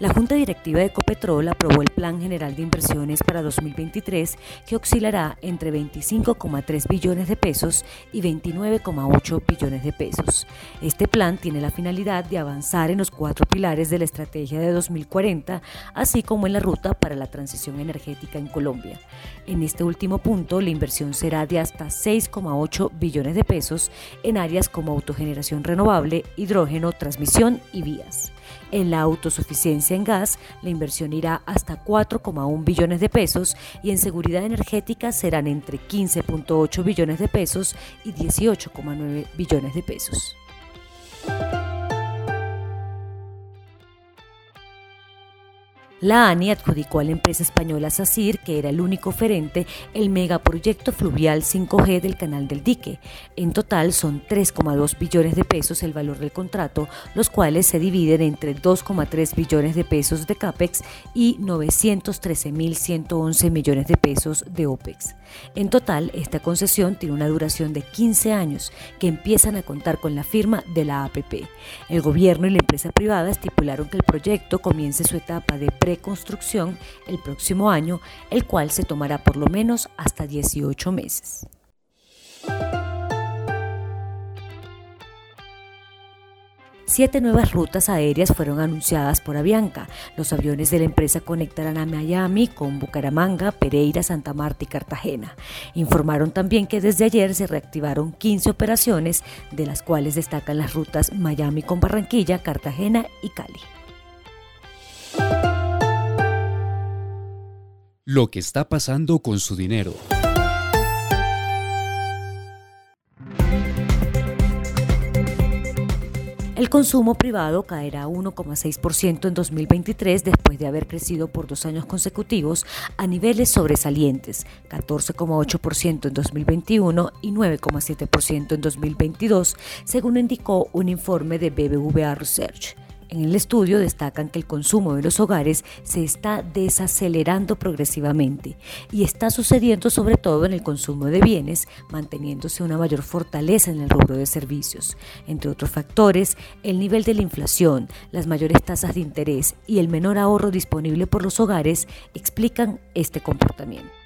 La Junta Directiva de Ecopetrol aprobó el Plan General de Inversiones para 2023 que oscilará entre 25,3 billones de pesos y 29,8 billones de pesos. Este plan tiene la finalidad de avanzar en los cuatro pilares de la estrategia de 2040, así como en la ruta para la transición energética en Colombia. En este último punto, la inversión será de hasta 6,8 billones de pesos en áreas como autogeneración renovable, hidrógeno, transmisión y vías. En la autosuficiencia en gas, la inversión irá hasta 4,1 billones de pesos y en seguridad energética serán entre 15.8 billones de pesos y 18,9 billones de pesos. La ANI adjudicó a la empresa española SACIR, que era el único oferente, el megaproyecto fluvial 5G del Canal del Dique. En total son 3,2 billones de pesos el valor del contrato, los cuales se dividen entre 2,3 billones de pesos de CAPEX y 913.111 millones de pesos de OPEX. En total, esta concesión tiene una duración de 15 años que empiezan a contar con la firma de la APP. El gobierno y la empresa privada estipularon que el proyecto comience su etapa de reconstrucción el próximo año, el cual se tomará por lo menos hasta 18 meses. Siete nuevas rutas aéreas fueron anunciadas por Avianca. Los aviones de la empresa conectarán a Miami con Bucaramanga, Pereira, Santa Marta y Cartagena. Informaron también que desde ayer se reactivaron 15 operaciones, de las cuales destacan las rutas Miami con Barranquilla, Cartagena y Cali. Lo que está pasando con su dinero. El consumo privado caerá 1,6% en 2023 después de haber crecido por dos años consecutivos a niveles sobresalientes, 14,8% en 2021 y 9,7% en 2022, según indicó un informe de BBVA Research. En el estudio destacan que el consumo de los hogares se está desacelerando progresivamente y está sucediendo sobre todo en el consumo de bienes, manteniéndose una mayor fortaleza en el rubro de servicios. Entre otros factores, el nivel de la inflación, las mayores tasas de interés y el menor ahorro disponible por los hogares explican este comportamiento.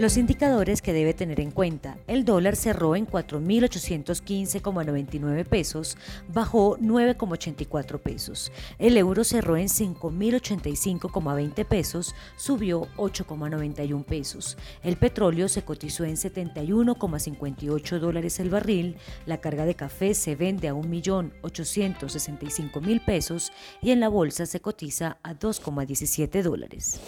Los indicadores que debe tener en cuenta. El dólar cerró en 4.815,99 pesos, bajó 9,84 pesos. El euro cerró en 5.085,20 pesos, subió 8,91 pesos. El petróleo se cotizó en 71,58 dólares el barril. La carga de café se vende a 1.865.000 pesos y en la bolsa se cotiza a 2,17 dólares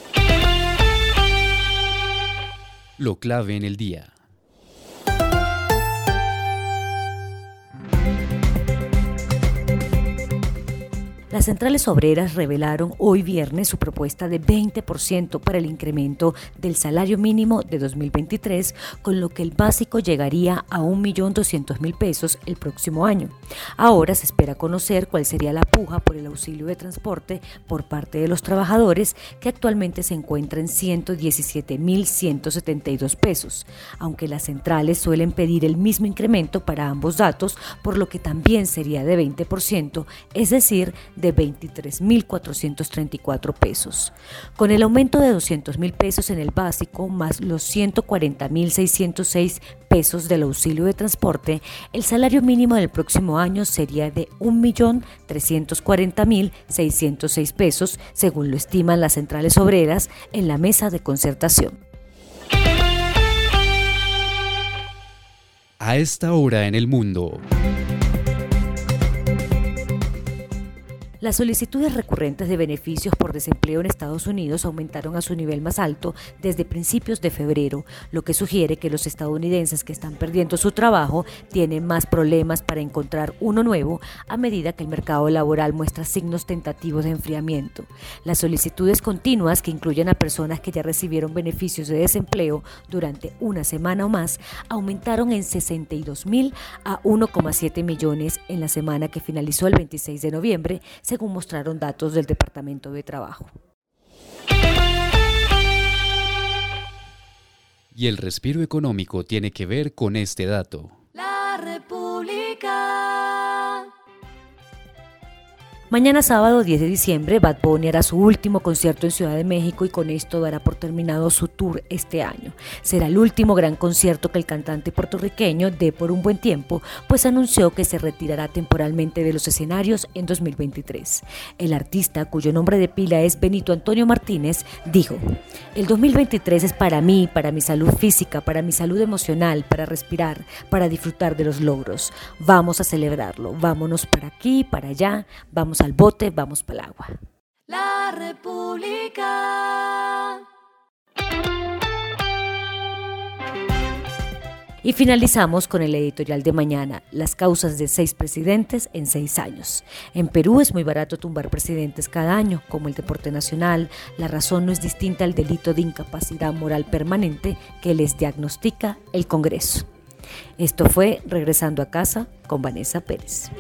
lo clave en el día. Las centrales obreras revelaron hoy viernes su propuesta de 20% para el incremento del salario mínimo de 2023, con lo que el básico llegaría a 1.200.000 pesos el próximo año. Ahora se espera conocer cuál sería la puja por el auxilio de transporte por parte de los trabajadores, que actualmente se encuentra en 117.172 pesos, aunque las centrales suelen pedir el mismo incremento para ambos datos, por lo que también sería de 20%, es decir, de 23.434 pesos. Con el aumento de 200.000 pesos en el básico más los 140.606 pesos del auxilio de transporte, el salario mínimo del próximo año sería de 1.340.606 pesos, según lo estiman las centrales obreras en la mesa de concertación. A esta hora en el mundo. Las solicitudes recurrentes de beneficios por desempleo en Estados Unidos aumentaron a su nivel más alto desde principios de febrero, lo que sugiere que los estadounidenses que están perdiendo su trabajo tienen más problemas para encontrar uno nuevo a medida que el mercado laboral muestra signos tentativos de enfriamiento. Las solicitudes continuas, que incluyen a personas que ya recibieron beneficios de desempleo durante una semana o más, aumentaron en 62 mil a 1,7 millones en la semana que finalizó el 26 de noviembre, según mostraron datos del Departamento de Trabajo. Y el respiro económico tiene que ver con este dato. La República. Mañana sábado 10 de diciembre, Bad Bunny hará su último concierto en Ciudad de México y con esto dará por terminado su tour este año. Será el último gran concierto que el cantante puertorriqueño dé por un buen tiempo, pues anunció que se retirará temporalmente de los escenarios en 2023. El artista, cuyo nombre de pila es Benito Antonio Martínez, dijo, el 2023 es para mí, para mi salud física, para mi salud emocional, para respirar, para disfrutar de los logros. Vamos a celebrarlo, vámonos para aquí, para allá, vamos al bote, vamos para el agua. La República. Y finalizamos con el editorial de mañana, las causas de seis presidentes en seis años. En Perú es muy barato tumbar presidentes cada año, como el deporte nacional. La razón no es distinta al delito de incapacidad moral permanente que les diagnostica el Congreso. Esto fue Regresando a casa con Vanessa Pérez.